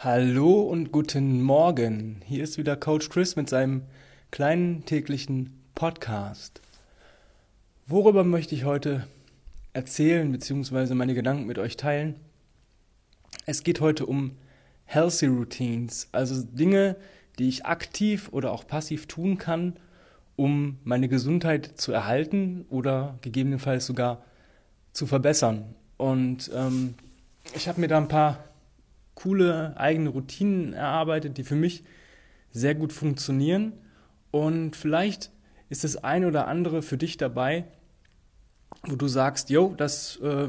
Hallo und guten Morgen. Hier ist wieder Coach Chris mit seinem kleinen täglichen Podcast. Worüber möchte ich heute erzählen bzw. meine Gedanken mit euch teilen? Es geht heute um Healthy Routines, also Dinge, die ich aktiv oder auch passiv tun kann, um meine Gesundheit zu erhalten oder gegebenenfalls sogar zu verbessern. Und ähm, ich habe mir da ein paar coole eigene Routinen erarbeitet, die für mich sehr gut funktionieren. Und vielleicht ist das eine oder andere für dich dabei, wo du sagst, yo, das, äh,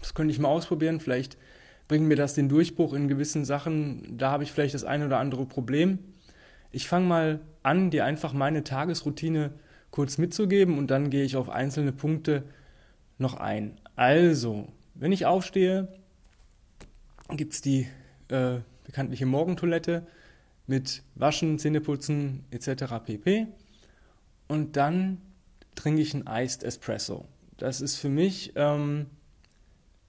das könnte ich mal ausprobieren, vielleicht bringt mir das den Durchbruch in gewissen Sachen, da habe ich vielleicht das eine oder andere Problem. Ich fange mal an, dir einfach meine Tagesroutine kurz mitzugeben und dann gehe ich auf einzelne Punkte noch ein. Also, wenn ich aufstehe, gibt es die äh, bekanntliche Morgentoilette mit Waschen, Zähneputzen etc. pp. Und dann trinke ich einen Iced Espresso. Das ist für mich ähm,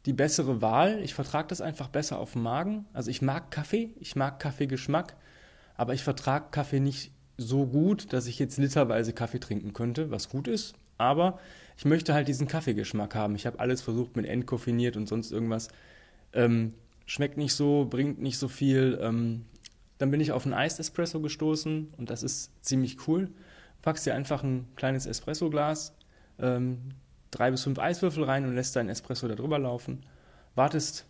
die bessere Wahl. Ich vertrage das einfach besser auf dem Magen. Also ich mag Kaffee, ich mag Kaffeegeschmack, aber ich vertrage Kaffee nicht so gut, dass ich jetzt literweise Kaffee trinken könnte, was gut ist. Aber ich möchte halt diesen Kaffeegeschmack haben. Ich habe alles versucht mit entkoffiniert und sonst irgendwas. Ähm, schmeckt nicht so, bringt nicht so viel. Ähm, dann bin ich auf einen Iced Espresso gestoßen und das ist ziemlich cool. Packst dir einfach ein kleines Espresso-Glas, ähm, drei bis fünf Eiswürfel rein und lässt deinen Espresso da drüber laufen. Wartest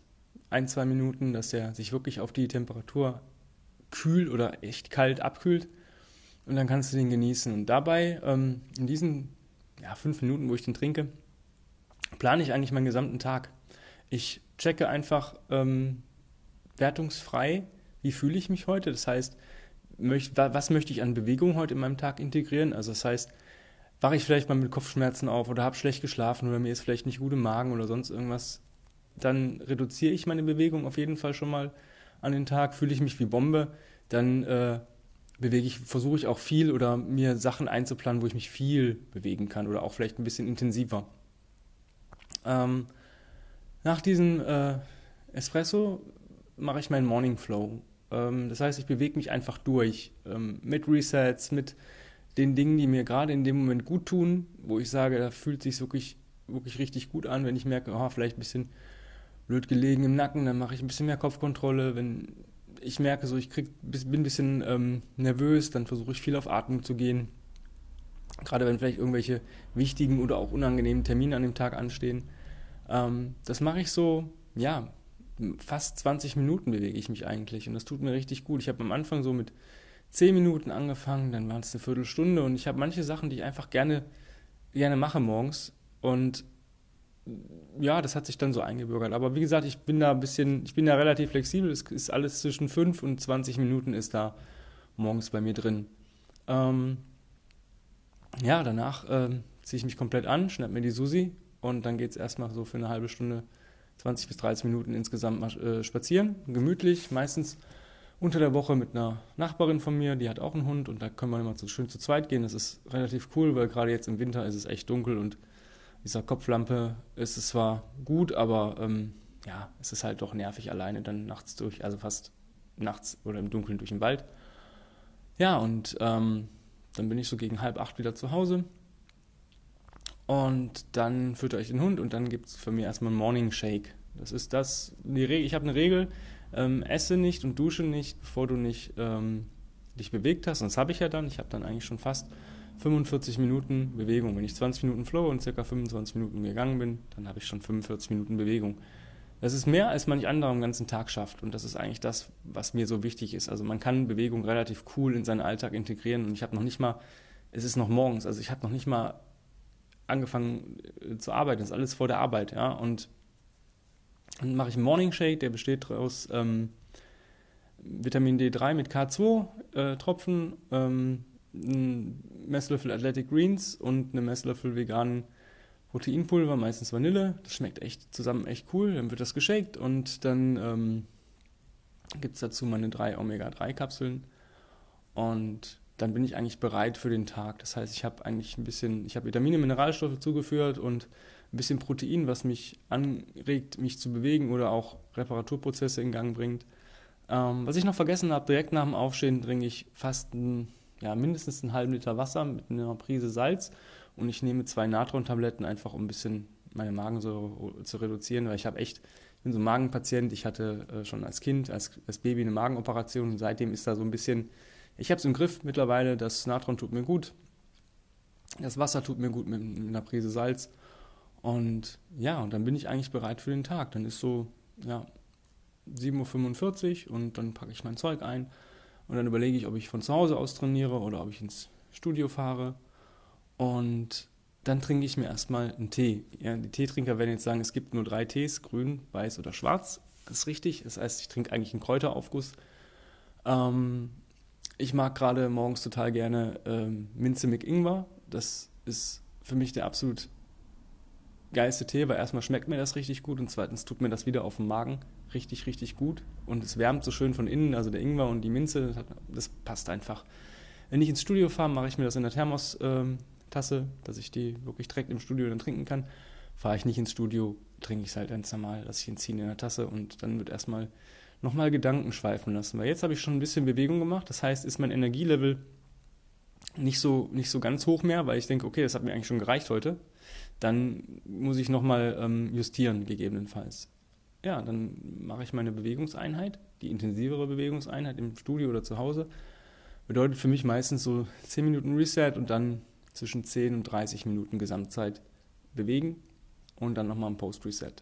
ein, zwei Minuten, dass der sich wirklich auf die Temperatur kühl oder echt kalt abkühlt und dann kannst du den genießen. Und dabei, ähm, in diesen ja, fünf Minuten, wo ich den trinke, plane ich eigentlich meinen gesamten Tag. Ich checke einfach ähm, wertungsfrei, wie fühle ich mich heute. Das heißt, möcht, was möchte ich an Bewegung heute in meinem Tag integrieren? Also das heißt, wache ich vielleicht mal mit Kopfschmerzen auf oder habe schlecht geschlafen oder mir ist vielleicht nicht gut im Magen oder sonst irgendwas, dann reduziere ich meine Bewegung auf jeden Fall schon mal an den Tag. Fühle ich mich wie Bombe, dann äh, bewege ich, versuche ich auch viel oder mir Sachen einzuplanen, wo ich mich viel bewegen kann oder auch vielleicht ein bisschen intensiver. Ähm, nach diesem äh, Espresso mache ich meinen Morning Flow. Ähm, das heißt, ich bewege mich einfach durch ähm, mit Resets, mit den Dingen, die mir gerade in dem Moment gut tun, wo ich sage, da fühlt sich wirklich wirklich richtig gut an, wenn ich merke, oh, vielleicht ein bisschen blöd gelegen im Nacken, dann mache ich ein bisschen mehr Kopfkontrolle. Wenn ich merke, so ich krieg, bin ein bisschen ähm, nervös, dann versuche ich viel auf Atmung zu gehen. Gerade wenn vielleicht irgendwelche wichtigen oder auch unangenehmen Termine an dem Tag anstehen. Ähm, das mache ich so, ja, fast 20 Minuten bewege ich mich eigentlich und das tut mir richtig gut. Ich habe am Anfang so mit 10 Minuten angefangen, dann waren es eine Viertelstunde und ich habe manche Sachen, die ich einfach gerne, gerne mache morgens und ja, das hat sich dann so eingebürgert. Aber wie gesagt, ich bin da ein bisschen, ich bin da relativ flexibel. Es ist alles zwischen 5 und 20 Minuten ist da morgens bei mir drin. Ähm, ja, danach äh, ziehe ich mich komplett an, schnapp mir die Susi und dann geht es erstmal so für eine halbe Stunde, 20 bis 30 Minuten insgesamt äh, spazieren. Gemütlich, meistens unter der Woche mit einer Nachbarin von mir, die hat auch einen Hund und da können wir immer so schön zu zweit gehen. Das ist relativ cool, weil gerade jetzt im Winter ist es echt dunkel und dieser Kopflampe ist es zwar gut, aber ähm, ja, es ist halt doch nervig alleine dann nachts durch, also fast nachts oder im Dunkeln durch den Wald. Ja, und ähm, dann bin ich so gegen halb acht wieder zu Hause, und dann füttert euch den Hund und dann gibt es für mich erstmal einen Morning Shake. Das ist das, die Regel, ich habe eine Regel, ähm, esse nicht und dusche nicht, bevor du nicht ähm, dich bewegt hast. Und das habe ich ja dann. Ich habe dann eigentlich schon fast 45 Minuten Bewegung. Wenn ich 20 Minuten flow und circa 25 Minuten gegangen bin, dann habe ich schon 45 Minuten Bewegung. Das ist mehr, als manch anderer am ganzen Tag schafft. Und das ist eigentlich das, was mir so wichtig ist. Also man kann Bewegung relativ cool in seinen Alltag integrieren. Und ich habe noch nicht mal, es ist noch morgens, also ich habe noch nicht mal angefangen äh, zu arbeiten. Das ist alles vor der Arbeit, ja. Und dann mache ich einen Morning Shake, der besteht aus ähm, Vitamin D3 mit K2-Tropfen, äh, ähm, ein Messlöffel Athletic Greens und eine Messlöffel veganen Proteinpulver, meistens Vanille. Das schmeckt echt zusammen echt cool. Dann wird das geshakt und dann ähm, gibt es dazu meine drei Omega-3-Kapseln. Und dann bin ich eigentlich bereit für den Tag. Das heißt, ich habe eigentlich ein bisschen, ich habe Vitamine, Mineralstoffe zugeführt und ein bisschen Protein, was mich anregt, mich zu bewegen oder auch Reparaturprozesse in Gang bringt. Ähm, was ich noch vergessen habe, direkt nach dem Aufstehen trinke ich fast ein, ja, mindestens einen halben Liter Wasser mit einer Prise Salz und ich nehme zwei Natron-Tabletten einfach, um ein bisschen meine Magensäure zu reduzieren, weil ich habe echt, ich bin so ein Magenpatient, ich hatte äh, schon als Kind, als, als Baby eine Magenoperation und seitdem ist da so ein bisschen, ich habe es im Griff mittlerweile, das Natron tut mir gut, das Wasser tut mir gut mit, mit einer Prise Salz und ja, und dann bin ich eigentlich bereit für den Tag. Dann ist so, ja, 7.45 Uhr und dann packe ich mein Zeug ein und dann überlege ich, ob ich von zu Hause aus trainiere oder ob ich ins Studio fahre. Und dann trinke ich mir erstmal einen Tee. Ja, die Teetrinker werden jetzt sagen, es gibt nur drei Tees, grün, weiß oder schwarz. Das ist richtig. Das heißt, ich trinke eigentlich einen Kräuteraufguss. Ähm, ich mag gerade morgens total gerne ähm, Minze mit Ingwer. Das ist für mich der absolut geilste Tee, weil erstmal schmeckt mir das richtig gut und zweitens tut mir das wieder auf dem Magen richtig, richtig gut und es wärmt so schön von innen, also der Ingwer und die Minze, das passt einfach. Wenn ich ins Studio fahre, mache ich mir das in der Thermos-Tasse, ähm, dass ich die wirklich direkt im Studio dann trinken kann. Fahre ich nicht ins Studio, trinke ich es halt ganz normal, lasse ich ihn ziehen in der Tasse und dann wird erstmal nochmal Gedanken schweifen lassen. Weil jetzt habe ich schon ein bisschen Bewegung gemacht, das heißt, ist mein Energielevel nicht so, nicht so ganz hoch mehr, weil ich denke, okay, das hat mir eigentlich schon gereicht heute dann muss ich nochmal ähm, justieren, gegebenenfalls. Ja, dann mache ich meine Bewegungseinheit, die intensivere Bewegungseinheit im Studio oder zu Hause. Bedeutet für mich meistens so 10 Minuten Reset und dann zwischen 10 und 30 Minuten Gesamtzeit bewegen und dann nochmal ein Post-Reset.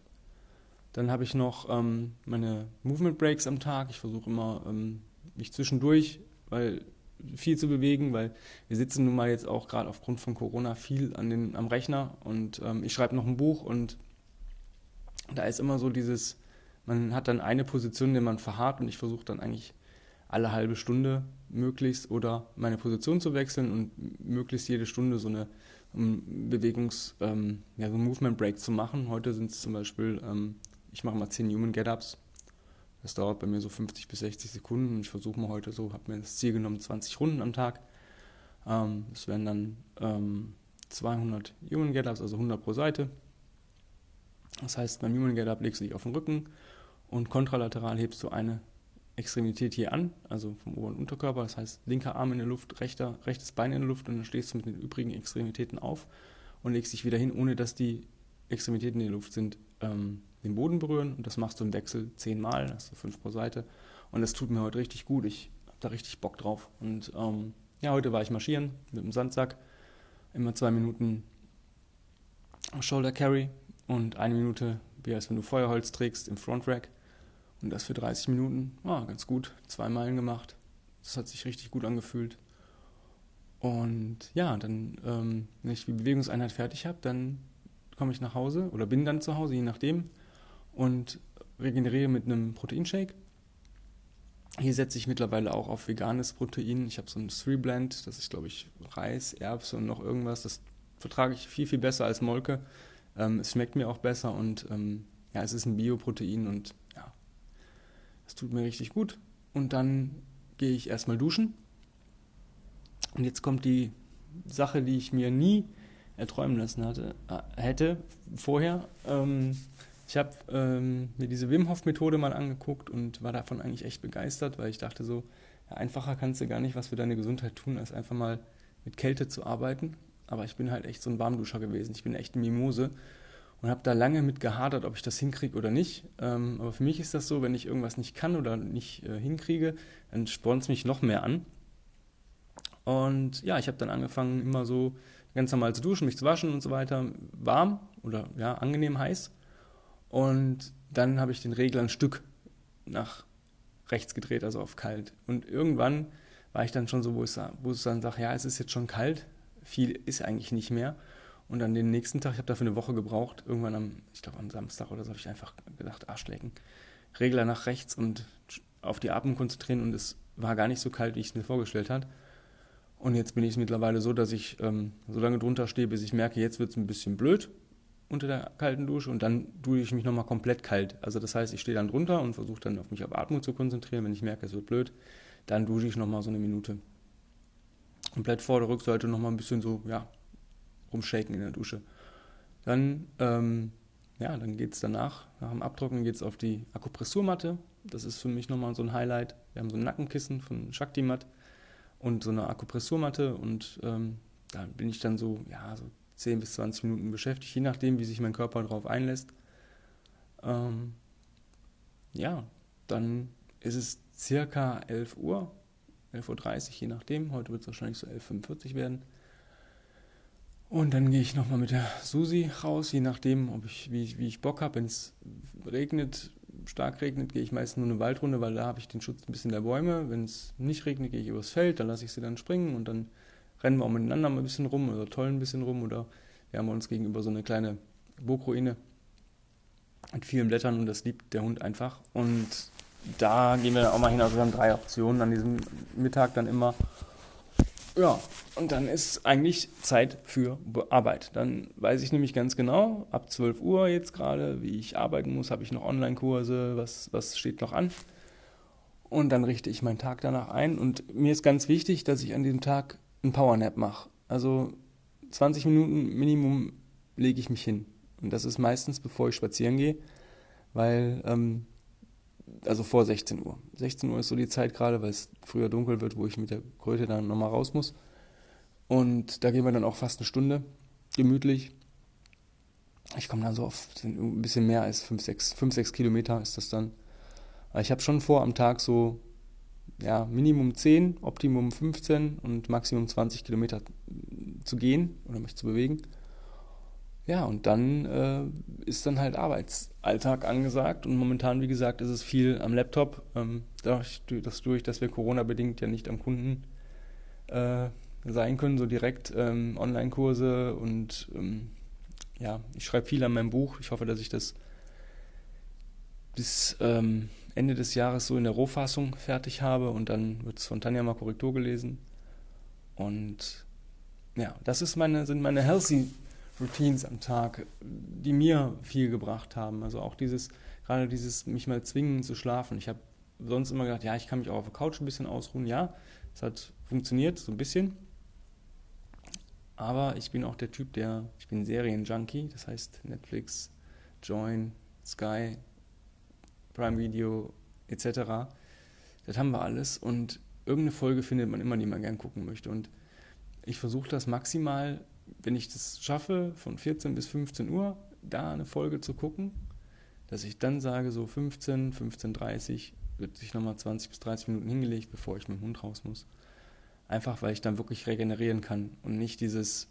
Dann habe ich noch ähm, meine Movement Breaks am Tag. Ich versuche immer, ähm, mich zwischendurch, weil viel zu bewegen, weil wir sitzen nun mal jetzt auch gerade aufgrund von Corona viel an den, am Rechner und ähm, ich schreibe noch ein Buch und da ist immer so dieses, man hat dann eine Position, in der man verharrt und ich versuche dann eigentlich alle halbe Stunde möglichst oder meine Position zu wechseln und möglichst jede Stunde so eine um Bewegungs-, ähm, ja, so Movement Break zu machen. Heute sind es zum Beispiel, ähm, ich mache mal 10 Human Get-Ups das dauert bei mir so 50 bis 60 Sekunden. Ich versuche mal heute so, habe mir das Ziel genommen, 20 Runden am Tag. Ähm, das wären dann ähm, 200 Human Get-Ups, also 100 pro Seite. Das heißt, beim Human Get-Up legst du dich auf den Rücken und kontralateral hebst du eine Extremität hier an, also vom Ober- und Unterkörper. Das heißt, linker Arm in der Luft, rechter, rechtes Bein in der Luft und dann stehst du mit den übrigen Extremitäten auf und legst dich wieder hin, ohne dass die Extremitäten in der Luft sind. Ähm, den Boden berühren und das machst du im Wechsel zehnmal, hast du fünf pro Seite. Und das tut mir heute richtig gut. Ich habe da richtig Bock drauf. Und ähm, ja, heute war ich marschieren mit dem Sandsack. Immer zwei Minuten Shoulder Carry und eine Minute, wie als wenn du Feuerholz trägst im Front Rack. Und das für 30 Minuten. Ah, ganz gut. Zwei Meilen gemacht. Das hat sich richtig gut angefühlt. Und ja, dann, ähm, wenn ich die Bewegungseinheit fertig habe, dann komme ich nach Hause oder bin dann zu Hause, je nachdem und regeneriere mit einem Proteinshake. Hier setze ich mittlerweile auch auf veganes Protein. Ich habe so ein Three Blend, das ist glaube ich Reis, Erbse und noch irgendwas. Das vertrage ich viel, viel besser als Molke. Ähm, es schmeckt mir auch besser und ähm, ja, es ist ein Bioprotein und ja, es tut mir richtig gut. Und dann gehe ich erstmal duschen. Und jetzt kommt die Sache, die ich mir nie erträumen lassen hatte, äh, hätte vorher. Ähm, ich habe ähm, mir diese Wim Hof Methode mal angeguckt und war davon eigentlich echt begeistert, weil ich dachte so, ja, einfacher kannst du gar nicht was für deine Gesundheit tun, als einfach mal mit Kälte zu arbeiten. Aber ich bin halt echt so ein Warmduscher gewesen. Ich bin echt eine Mimose und habe da lange mit gehadert, ob ich das hinkriege oder nicht. Ähm, aber für mich ist das so, wenn ich irgendwas nicht kann oder nicht äh, hinkriege, dann spornt es mich noch mehr an. Und ja, ich habe dann angefangen, immer so ganz normal zu duschen, mich zu waschen und so weiter, warm oder ja, angenehm heiß. Und dann habe ich den Regler ein Stück nach rechts gedreht, also auf kalt. Und irgendwann war ich dann schon so, wo ich, wo ich dann sage, ja, es ist jetzt schon kalt, viel ist eigentlich nicht mehr. Und dann den nächsten Tag, ich habe dafür eine Woche gebraucht, irgendwann am, ich glaube am Samstag oder so, habe ich einfach gedacht, Arschlecken. Regler nach rechts und auf die Atmung konzentrieren und es war gar nicht so kalt, wie ich es mir vorgestellt habe. Und jetzt bin ich mittlerweile so, dass ich ähm, so lange drunter stehe, bis ich merke, jetzt wird es ein bisschen blöd unter der kalten Dusche und dann dusche ich mich nochmal komplett kalt. Also das heißt, ich stehe dann drunter und versuche dann auf mich auf Atmung zu konzentrieren. Wenn ich merke, es wird blöd, dann dusche ich nochmal so eine Minute. Komplett vor der Rückseite nochmal ein bisschen so, ja, rumshaken in der Dusche. Dann, ähm, ja, dann geht es danach, nach dem Abtrocknen geht es auf die Akupressurmatte Das ist für mich nochmal so ein Highlight. Wir haben so ein Nackenkissen von Shaktimat und so eine Akupressurmatte und ähm, da bin ich dann so, ja, so 10 bis 20 Minuten beschäftigt, je nachdem, wie sich mein Körper darauf einlässt. Ähm, ja, dann ist es circa 11 Uhr, 11.30 Uhr, je nachdem. Heute wird es wahrscheinlich so 11.45 Uhr werden. Und dann gehe ich nochmal mit der Susi raus, je nachdem, ob ich, wie, wie ich Bock habe. Wenn es regnet, stark regnet, gehe ich meistens nur eine Waldrunde, weil da habe ich den Schutz ein bisschen der Bäume. Wenn es nicht regnet, gehe ich übers Feld, dann lasse ich sie dann springen und dann rennen wir auch miteinander mal ein bisschen rum oder tollen ein bisschen rum oder wir haben uns gegenüber so eine kleine Burgruine mit vielen Blättern und das liebt der Hund einfach. Und da gehen wir auch mal hin. Also wir haben drei Optionen an diesem Mittag dann immer. Ja, und dann ist eigentlich Zeit für Arbeit. Dann weiß ich nämlich ganz genau, ab 12 Uhr jetzt gerade, wie ich arbeiten muss, habe ich noch Online-Kurse, was, was steht noch an. Und dann richte ich meinen Tag danach ein. Und mir ist ganz wichtig, dass ich an diesem Tag einen Powernap mache. Also 20 Minuten Minimum lege ich mich hin. Und das ist meistens, bevor ich spazieren gehe, weil, ähm, also vor 16 Uhr. 16 Uhr ist so die Zeit gerade, weil es früher dunkel wird, wo ich mit der Kröte dann nochmal raus muss. Und da gehen wir dann auch fast eine Stunde, gemütlich. Ich komme dann so auf ein bisschen mehr als 5, 6, 5, 6 Kilometer ist das dann. Aber ich habe schon vor, am Tag so ja, Minimum 10, Optimum 15 und Maximum 20 Kilometer zu gehen oder mich zu bewegen. Ja, und dann äh, ist dann halt Arbeitsalltag angesagt und momentan, wie gesagt, ist es viel am Laptop, ähm, dadurch, dass, durch, dass wir Corona-bedingt ja nicht am Kunden äh, sein können, so direkt ähm, Online-Kurse und ähm, ja, ich schreibe viel an meinem Buch. Ich hoffe, dass ich das bis ähm, Ende des Jahres so in der Rohfassung fertig habe und dann wird es von Tanja mal Korrektur gelesen. Und ja, das ist meine, sind meine Healthy Routines am Tag, die mir viel gebracht haben. Also auch dieses, gerade dieses mich mal zwingen zu schlafen. Ich habe sonst immer gedacht, ja, ich kann mich auch auf der Couch ein bisschen ausruhen. Ja, es hat funktioniert, so ein bisschen. Aber ich bin auch der Typ, der, ich bin Serienjunkie, das heißt Netflix, Join, Sky, Prime Video etc. Das haben wir alles und irgendeine Folge findet man immer, die man gern gucken möchte. Und ich versuche das maximal, wenn ich das schaffe, von 14 bis 15 Uhr da eine Folge zu gucken, dass ich dann sage, so 15, 15.30 wird sich nochmal 20 bis 30 Minuten hingelegt, bevor ich mit dem Hund raus muss. Einfach, weil ich dann wirklich regenerieren kann und nicht dieses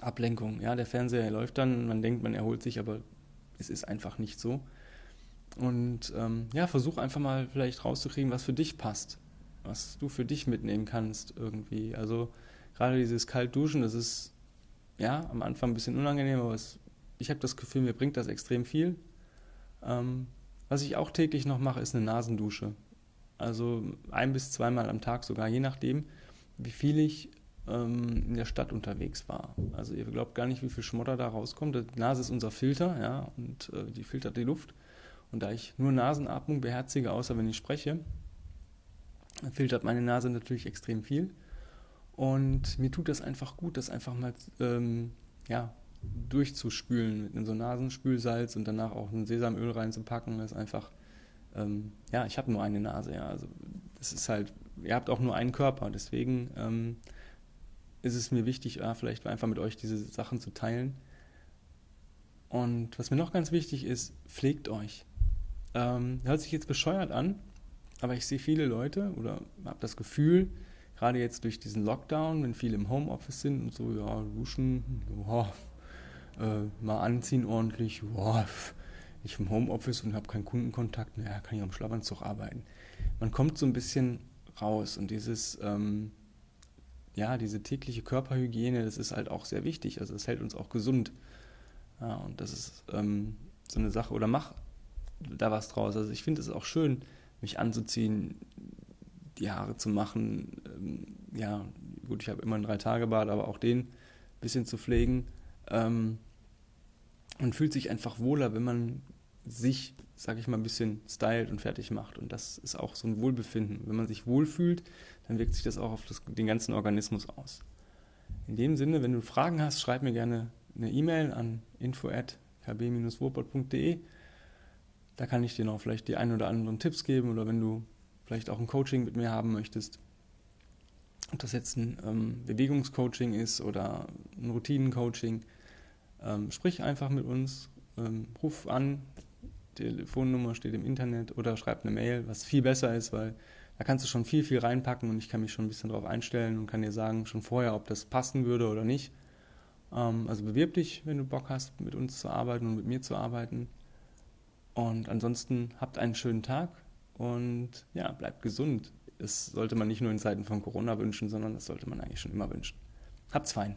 Ablenkung. Ja, der Fernseher läuft dann, man denkt, man erholt sich, aber es ist einfach nicht so. Und ähm, ja, versuch einfach mal vielleicht rauszukriegen, was für dich passt, was du für dich mitnehmen kannst irgendwie. Also gerade dieses Kaltduschen, das ist ja am Anfang ein bisschen unangenehm, aber es, ich habe das Gefühl, mir bringt das extrem viel. Ähm, was ich auch täglich noch mache, ist eine Nasendusche. Also ein bis zweimal am Tag sogar, je nachdem, wie viel ich ähm, in der Stadt unterwegs war. Also ihr glaubt gar nicht, wie viel Schmotter da rauskommt. Die Nase ist unser Filter, ja, und äh, die filtert die Luft. Und da ich nur Nasenatmung beherzige, außer wenn ich spreche, filtert meine Nase natürlich extrem viel. Und mir tut das einfach gut, das einfach mal ähm, ja, durchzuspülen mit einem so Nasenspülsalz und danach auch ein Sesamöl reinzupacken. Das ist einfach, ähm, ja, ich habe nur eine Nase, ja. Also das ist halt, ihr habt auch nur einen Körper, deswegen ähm, ist es mir wichtig, ja, vielleicht einfach mit euch diese Sachen zu teilen. Und was mir noch ganz wichtig ist, pflegt euch. Ähm, hört sich jetzt bescheuert an, aber ich sehe viele Leute oder habe das Gefühl, gerade jetzt durch diesen Lockdown, wenn viele im Homeoffice sind und so, ja, duschen, ja, äh, mal anziehen ordentlich, ja, ich im Homeoffice und habe keinen Kundenkontakt, naja, kann ich am Schlafanzug arbeiten. Man kommt so ein bisschen raus und dieses, ähm, ja, diese tägliche Körperhygiene, das ist halt auch sehr wichtig. Also es hält uns auch gesund. Ja, und das ist ähm, so eine Sache. Oder mach da was draus. Also ich finde es auch schön, mich anzuziehen, die Haare zu machen. Ähm, ja, gut, ich habe immer einen Drei-Tage-Bad, aber auch den ein bisschen zu pflegen. Ähm, und fühlt sich einfach wohler, wenn man sich, sag ich mal, ein bisschen stylt und fertig macht. Und das ist auch so ein Wohlbefinden. Wenn man sich wohlfühlt, dann wirkt sich das auch auf das, den ganzen Organismus aus. In dem Sinne, wenn du Fragen hast, schreib mir gerne eine E-Mail an info@kb-ruhrpott.de Da kann ich dir noch vielleicht die ein oder anderen Tipps geben oder wenn du vielleicht auch ein Coaching mit mir haben möchtest. Ob das jetzt ein ähm, Bewegungscoaching ist oder ein Routinencoaching, ähm, sprich einfach mit uns, ähm, ruf an, Telefonnummer steht im Internet oder schreib eine Mail, was viel besser ist, weil da kannst du schon viel, viel reinpacken und ich kann mich schon ein bisschen darauf einstellen und kann dir sagen schon vorher, ob das passen würde oder nicht. Ähm, also bewirb dich, wenn du Bock hast, mit uns zu arbeiten und mit mir zu arbeiten. Und ansonsten habt einen schönen Tag und ja, bleibt gesund. Das sollte man nicht nur in Zeiten von Corona wünschen, sondern das sollte man eigentlich schon immer wünschen. Habt's fein.